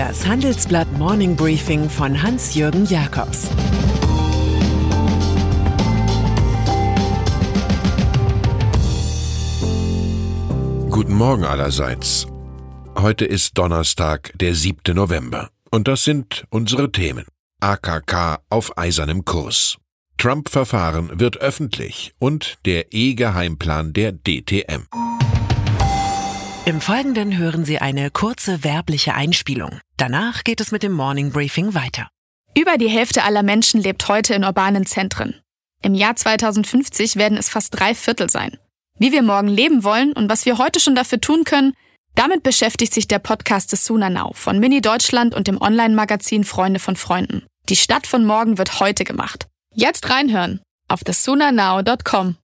Das Handelsblatt Morning Briefing von Hans-Jürgen Jakobs Guten Morgen allerseits. Heute ist Donnerstag, der 7. November. Und das sind unsere Themen. AKK auf eisernem Kurs. Trump-Verfahren wird öffentlich und der E-Geheimplan der DTM. Im Folgenden hören Sie eine kurze werbliche Einspielung. Danach geht es mit dem Morning Briefing weiter. Über die Hälfte aller Menschen lebt heute in urbanen Zentren. Im Jahr 2050 werden es fast drei Viertel sein. Wie wir morgen leben wollen und was wir heute schon dafür tun können, damit beschäftigt sich der Podcast des Sunanau von Mini Deutschland und dem Online-Magazin Freunde von Freunden. Die Stadt von morgen wird heute gemacht. Jetzt reinhören auf thesunanow.com.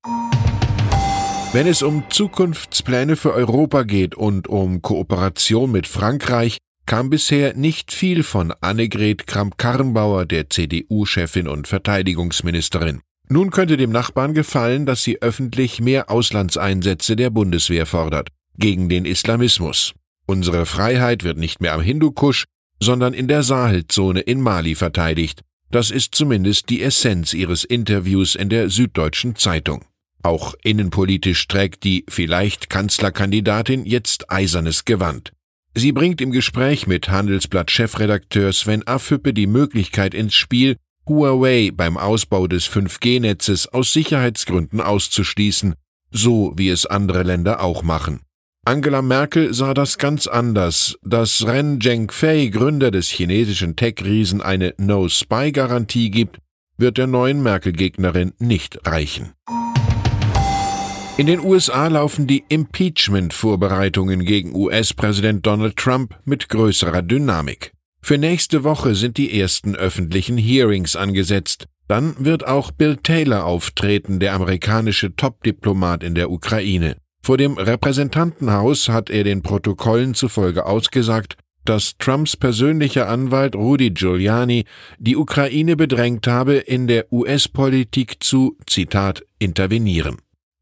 Wenn es um Zukunftspläne für Europa geht und um Kooperation mit Frankreich, kam bisher nicht viel von Annegret Kramp-Karrenbauer, der CDU-Chefin und Verteidigungsministerin. Nun könnte dem Nachbarn gefallen, dass sie öffentlich mehr Auslandseinsätze der Bundeswehr fordert, gegen den Islamismus. Unsere Freiheit wird nicht mehr am Hindukusch, sondern in der Sahelzone in Mali verteidigt. Das ist zumindest die Essenz ihres Interviews in der Süddeutschen Zeitung. Auch innenpolitisch trägt die vielleicht Kanzlerkandidatin jetzt eisernes Gewand. Sie bringt im Gespräch mit Handelsblatt-Chefredakteur Sven Affüppe die Möglichkeit ins Spiel, Huawei beim Ausbau des 5G-Netzes aus Sicherheitsgründen auszuschließen, so wie es andere Länder auch machen. Angela Merkel sah das ganz anders. Dass Ren Zhengfei, Gründer des chinesischen Tech-Riesen, eine No-Spy-Garantie gibt, wird der neuen Merkel-Gegnerin nicht reichen. In den USA laufen die Impeachment-Vorbereitungen gegen US-Präsident Donald Trump mit größerer Dynamik. Für nächste Woche sind die ersten öffentlichen Hearings angesetzt. Dann wird auch Bill Taylor auftreten, der amerikanische Top-Diplomat in der Ukraine. Vor dem Repräsentantenhaus hat er den Protokollen zufolge ausgesagt, dass Trumps persönlicher Anwalt Rudy Giuliani die Ukraine bedrängt habe, in der US-Politik zu, Zitat, intervenieren.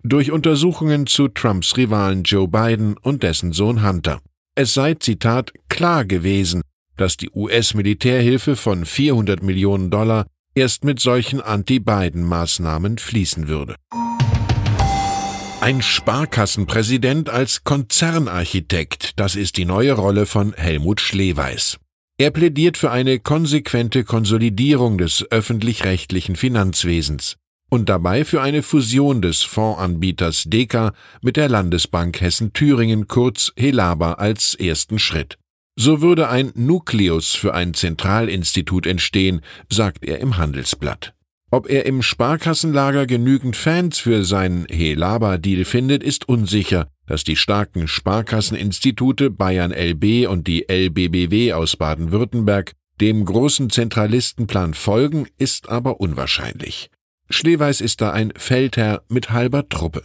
Durch Untersuchungen zu Trumps Rivalen Joe Biden und dessen Sohn Hunter. Es sei, Zitat, klar gewesen, dass die US-Militärhilfe von 400 Millionen Dollar erst mit solchen Anti-Biden-Maßnahmen fließen würde. Ein Sparkassenpräsident als Konzernarchitekt, das ist die neue Rolle von Helmut Schleweis. Er plädiert für eine konsequente Konsolidierung des öffentlich-rechtlichen Finanzwesens und dabei für eine Fusion des Fondsanbieters Deka mit der Landesbank Hessen-Thüringen kurz Helaba als ersten Schritt. So würde ein Nukleus für ein Zentralinstitut entstehen, sagt er im Handelsblatt. Ob er im Sparkassenlager genügend Fans für seinen Helaba-Deal findet, ist unsicher. Dass die starken Sparkasseninstitute Bayern LB und die LBBW aus Baden-Württemberg dem großen Zentralistenplan folgen, ist aber unwahrscheinlich. Schleweis ist da ein Feldherr mit halber Truppe.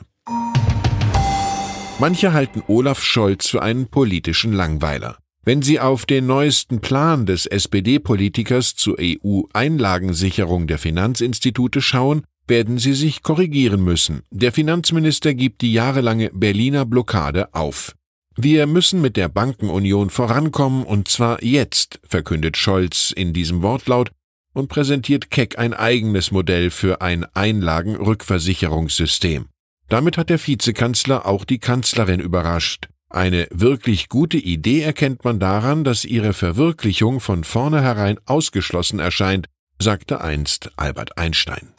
Manche halten Olaf Scholz für einen politischen Langweiler. Wenn Sie auf den neuesten Plan des SPD-Politikers zur EU-Einlagensicherung der Finanzinstitute schauen, werden Sie sich korrigieren müssen. Der Finanzminister gibt die jahrelange Berliner Blockade auf. Wir müssen mit der Bankenunion vorankommen und zwar jetzt, verkündet Scholz in diesem Wortlaut und präsentiert Keck ein eigenes Modell für ein Einlagenrückversicherungssystem. Damit hat der Vizekanzler auch die Kanzlerin überrascht. Eine wirklich gute Idee erkennt man daran, dass ihre Verwirklichung von vornherein ausgeschlossen erscheint, sagte einst Albert Einstein.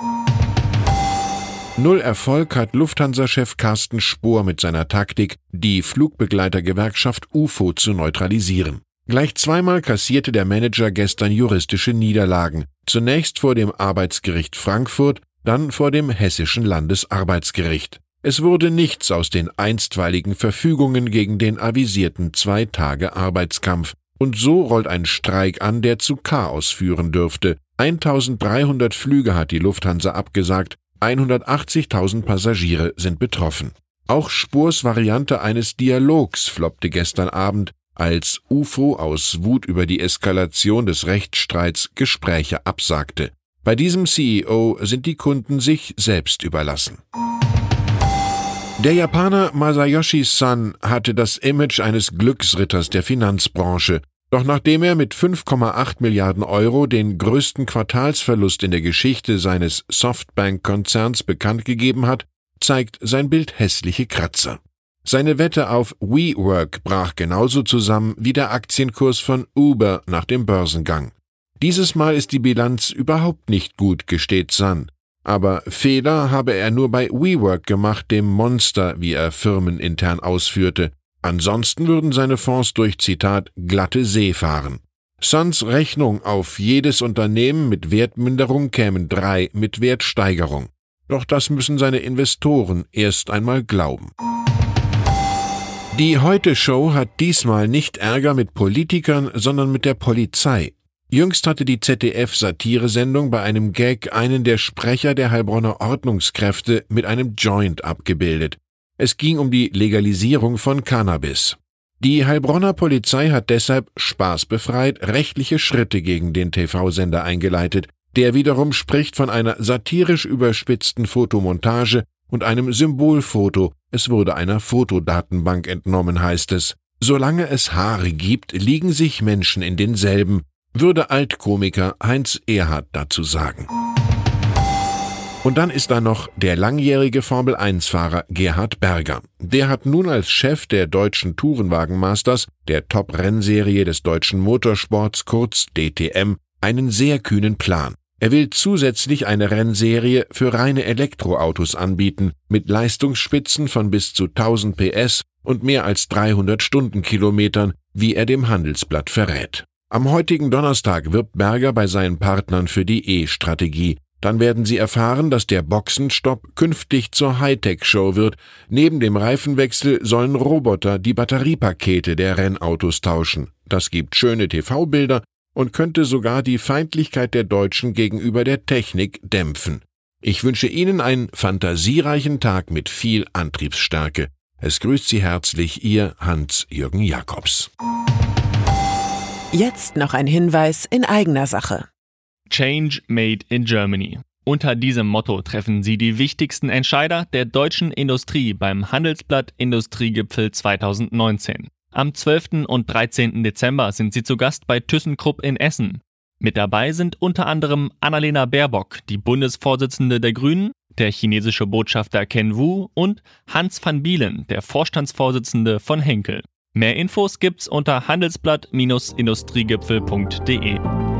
Null Erfolg hat Lufthansa-Chef Carsten Spohr mit seiner Taktik, die Flugbegleitergewerkschaft UFO zu neutralisieren. Gleich zweimal kassierte der Manager gestern juristische Niederlagen, zunächst vor dem Arbeitsgericht Frankfurt, dann vor dem Hessischen Landesarbeitsgericht. Es wurde nichts aus den einstweiligen Verfügungen gegen den avisierten zwei Tage Arbeitskampf, und so rollt ein Streik an, der zu Chaos führen dürfte. 1300 Flüge hat die Lufthansa abgesagt, 180.000 Passagiere sind betroffen. Auch Spurs Variante eines Dialogs floppte gestern Abend, als UFO aus Wut über die Eskalation des Rechtsstreits Gespräche absagte. Bei diesem CEO sind die Kunden sich selbst überlassen. Der Japaner Masayoshi Son hatte das Image eines Glücksritters der Finanzbranche. Doch nachdem er mit 5,8 Milliarden Euro den größten Quartalsverlust in der Geschichte seines Softbank-Konzerns bekannt gegeben hat, zeigt sein Bild hässliche Kratzer. Seine Wette auf WeWork brach genauso zusammen wie der Aktienkurs von Uber nach dem Börsengang. Dieses Mal ist die Bilanz überhaupt nicht gut, gesteht Sun. Aber Fehler habe er nur bei WeWork gemacht, dem Monster, wie er firmenintern ausführte. Ansonsten würden seine Fonds durch Zitat glatte See fahren. Suns Rechnung auf jedes Unternehmen mit Wertminderung kämen drei mit Wertsteigerung. Doch das müssen seine Investoren erst einmal glauben. Die Heute-Show hat diesmal nicht Ärger mit Politikern, sondern mit der Polizei. Jüngst hatte die ZDF-Satiresendung bei einem Gag einen der Sprecher der Heilbronner Ordnungskräfte mit einem Joint abgebildet. Es ging um die Legalisierung von Cannabis. Die Heilbronner Polizei hat deshalb spaßbefreit rechtliche Schritte gegen den TV-Sender eingeleitet. Der wiederum spricht von einer satirisch überspitzten Fotomontage und einem Symbolfoto. Es wurde einer Fotodatenbank entnommen, heißt es. Solange es Haare gibt, liegen sich Menschen in denselben, würde Altkomiker Heinz Erhard dazu sagen. Und dann ist da noch der langjährige Formel-1-Fahrer Gerhard Berger. Der hat nun als Chef der deutschen Tourenwagenmasters, der Top-Rennserie des deutschen Motorsports, kurz DTM, einen sehr kühnen Plan. Er will zusätzlich eine Rennserie für reine Elektroautos anbieten, mit Leistungsspitzen von bis zu 1000 PS und mehr als 300 Stundenkilometern, wie er dem Handelsblatt verrät. Am heutigen Donnerstag wirbt Berger bei seinen Partnern für die E-Strategie. Dann werden Sie erfahren, dass der Boxenstopp künftig zur Hightech-Show wird. Neben dem Reifenwechsel sollen Roboter die Batteriepakete der Rennautos tauschen. Das gibt schöne TV-Bilder und könnte sogar die Feindlichkeit der Deutschen gegenüber der Technik dämpfen. Ich wünsche Ihnen einen fantasiereichen Tag mit viel Antriebsstärke. Es grüßt Sie herzlich Ihr Hans-Jürgen Jakobs. Jetzt noch ein Hinweis in eigener Sache. Change Made in Germany. Unter diesem Motto treffen Sie die wichtigsten Entscheider der deutschen Industrie beim Handelsblatt Industriegipfel 2019. Am 12. und 13. Dezember sind Sie zu Gast bei ThyssenKrupp in Essen. Mit dabei sind unter anderem Annalena Baerbock, die Bundesvorsitzende der Grünen, der chinesische Botschafter Ken Wu und Hans van Bielen, der Vorstandsvorsitzende von Henkel. Mehr Infos gibt's unter handelsblatt-industriegipfel.de.